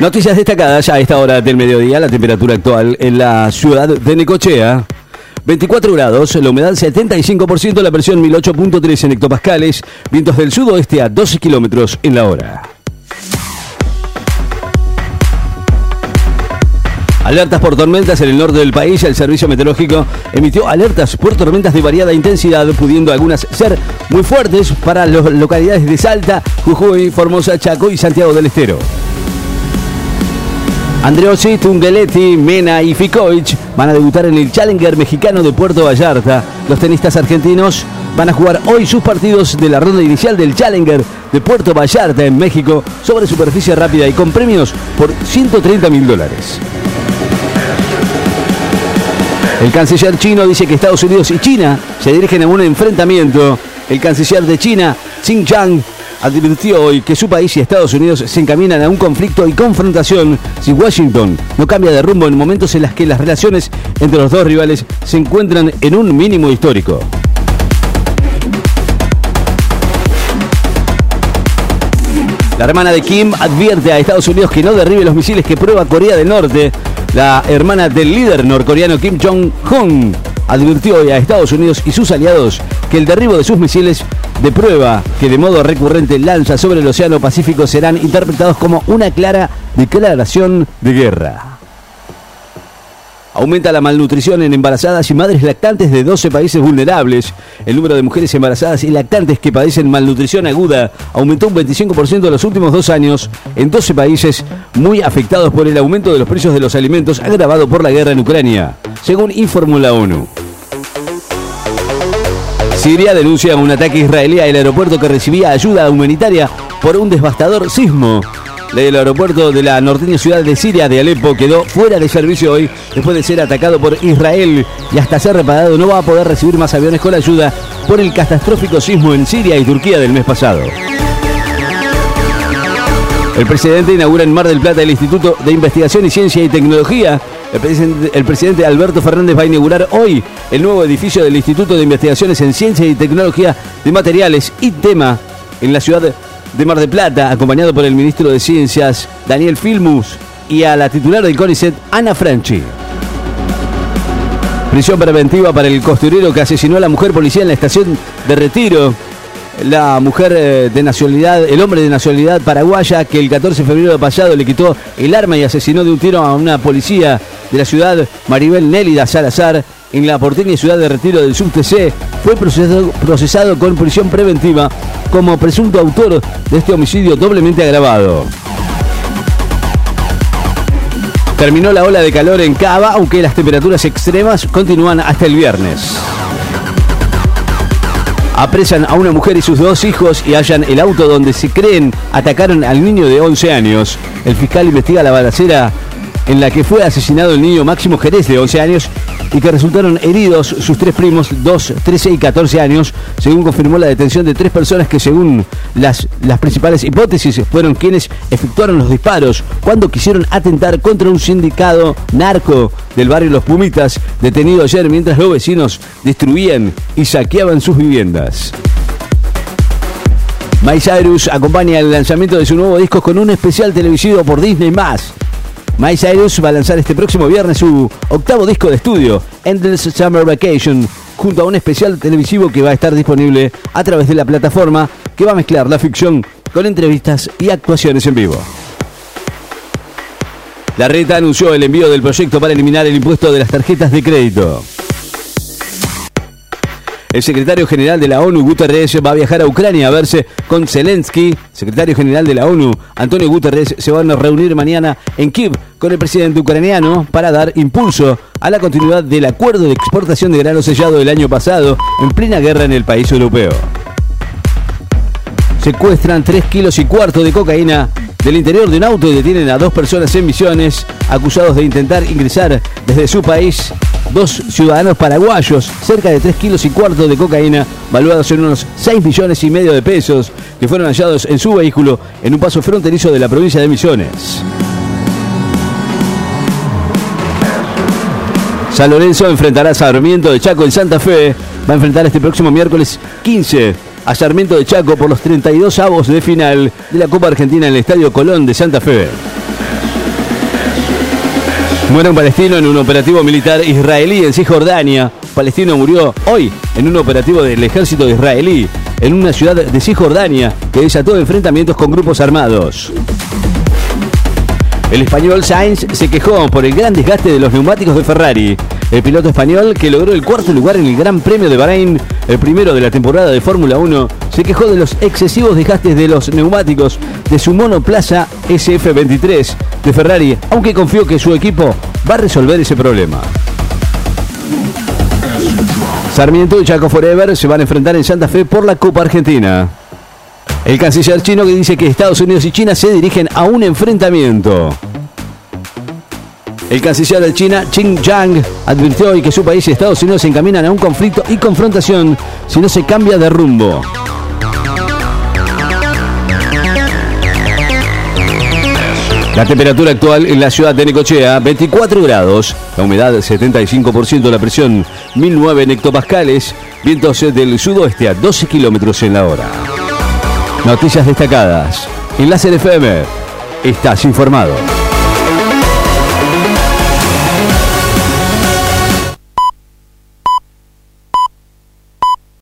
Noticias destacadas a esta hora del mediodía, la temperatura actual en la ciudad de Necochea. 24 grados, la humedad 75%, la presión 1008.3 en hectopascales, vientos del sudoeste a 12 kilómetros en la hora. Alertas por tormentas en el norte del país. El servicio meteorológico emitió alertas por tormentas de variada intensidad, pudiendo algunas ser muy fuertes para las localidades de Salta, Jujuy, Formosa, Chaco y Santiago del Estero. Andreossi, Tungeletti, Mena y Fikoich van a debutar en el Challenger mexicano de Puerto Vallarta. Los tenistas argentinos van a jugar hoy sus partidos de la ronda inicial del Challenger de Puerto Vallarta en México sobre superficie rápida y con premios por 130 mil dólares. El canciller chino dice que Estados Unidos y China se dirigen a un enfrentamiento. El canciller de China, Xing Chang, advirtió hoy que su país y Estados Unidos se encaminan a un conflicto y confrontación si Washington no cambia de rumbo en momentos en los que las relaciones entre los dos rivales se encuentran en un mínimo histórico. La hermana de Kim advierte a Estados Unidos que no derribe los misiles que prueba Corea del Norte. La hermana del líder norcoreano Kim Jong-un advirtió hoy a Estados Unidos y sus aliados que el derribo de sus misiles de prueba que de modo recurrente lanza sobre el Océano Pacífico serán interpretados como una clara declaración de guerra. Aumenta la malnutrición en embarazadas y madres lactantes de 12 países vulnerables. El número de mujeres embarazadas y lactantes que padecen malnutrición aguda aumentó un 25% en los últimos dos años en 12 países muy afectados por el aumento de los precios de los alimentos agravado por la guerra en Ucrania, según informó la ONU. Siria denuncia un ataque israelí al aeropuerto que recibía ayuda humanitaria por un devastador sismo. El aeropuerto de la norteña ciudad de Siria de Alepo quedó fuera de servicio hoy después de ser atacado por Israel y hasta ser reparado no va a poder recibir más aviones con ayuda por el catastrófico sismo en Siria y Turquía del mes pasado. El presidente inaugura en Mar del Plata el Instituto de Investigación y Ciencia y Tecnología. El presidente, Alberto Fernández va a inaugurar hoy el nuevo edificio del Instituto de Investigaciones en Ciencia y Tecnología de Materiales y Tema en la ciudad de Mar del Plata, acompañado por el ministro de Ciencias, Daniel Filmus, y a la titular del CONICET, Ana Franchi. Prisión preventiva para el costurero que asesinó a la mujer policía en la estación de retiro. La mujer eh, de nacionalidad, el hombre de nacionalidad paraguaya que el 14 de febrero pasado le quitó el arma y asesinó de un tiro a una policía de la ciudad, Maribel Nélida Salazar, en la porteña ciudad de retiro del SUBTC, fue procesado, procesado con prisión preventiva como presunto autor de este homicidio doblemente agravado. Terminó la ola de calor en Cava, aunque las temperaturas extremas continúan hasta el viernes. Apresan a una mujer y sus dos hijos y hallan el auto donde se creen atacaron al niño de 11 años. El fiscal investiga la balacera en la que fue asesinado el niño Máximo Jerez de 11 años y que resultaron heridos sus tres primos, 2, 13 y 14 años, según confirmó la detención de tres personas que según las, las principales hipótesis fueron quienes efectuaron los disparos cuando quisieron atentar contra un sindicado narco del barrio Los Pumitas, detenido ayer mientras los vecinos destruían y saqueaban sus viviendas. Miley acompaña el lanzamiento de su nuevo disco con un especial televisivo por Disney+. Miley Cyrus va a lanzar este próximo viernes su octavo disco de estudio, Endless Summer Vacation, junto a un especial televisivo que va a estar disponible a través de la plataforma que va a mezclar la ficción con entrevistas y actuaciones en vivo. La reta anunció el envío del proyecto para eliminar el impuesto de las tarjetas de crédito. El secretario general de la ONU, Guterres, va a viajar a Ucrania a verse con Zelensky. Secretario general de la ONU, Antonio Guterres, se van a reunir mañana en Kiev con el presidente ucraniano para dar impulso a la continuidad del acuerdo de exportación de grano sellado del año pasado en plena guerra en el país europeo. Secuestran 3 kilos y cuarto de cocaína del interior de un auto y detienen a dos personas en misiones acusados de intentar ingresar desde su país dos ciudadanos paraguayos, cerca de 3 kilos y cuarto de cocaína, valuados en unos 6 millones y medio de pesos, que fueron hallados en su vehículo en un paso fronterizo de la provincia de Misiones. San Lorenzo enfrentará a Sarmiento de Chaco en Santa Fe. Va a enfrentar este próximo miércoles 15 a Sarmiento de Chaco por los 32 avos de final de la Copa Argentina en el Estadio Colón de Santa Fe. Muere un palestino en un operativo militar israelí en Cisjordania. Palestino murió hoy en un operativo del ejército israelí en una ciudad de Cisjordania que desató enfrentamientos con grupos armados. El español Sainz se quejó por el gran desgaste de los neumáticos de Ferrari. El piloto español, que logró el cuarto lugar en el Gran Premio de Bahrein, el primero de la temporada de Fórmula 1, se quejó de los excesivos desgastes de los neumáticos de su monoplaza SF23 de Ferrari, aunque confió que su equipo va a resolver ese problema. Sarmiento y Chaco Forever se van a enfrentar en Santa Fe por la Copa Argentina. El canciller chino que dice que Estados Unidos y China se dirigen a un enfrentamiento. El canciller de China, Qin Yang, advirtió hoy que su país y Estados Unidos se encaminan a un conflicto y confrontación si no se cambia de rumbo. La temperatura actual en la ciudad de Necochea, 24 grados. La humedad, 75%. La presión, 1009 hectopascales. Vientos del sudoeste a 12 kilómetros en la hora. Noticias destacadas. En Láser FM. Estás informado.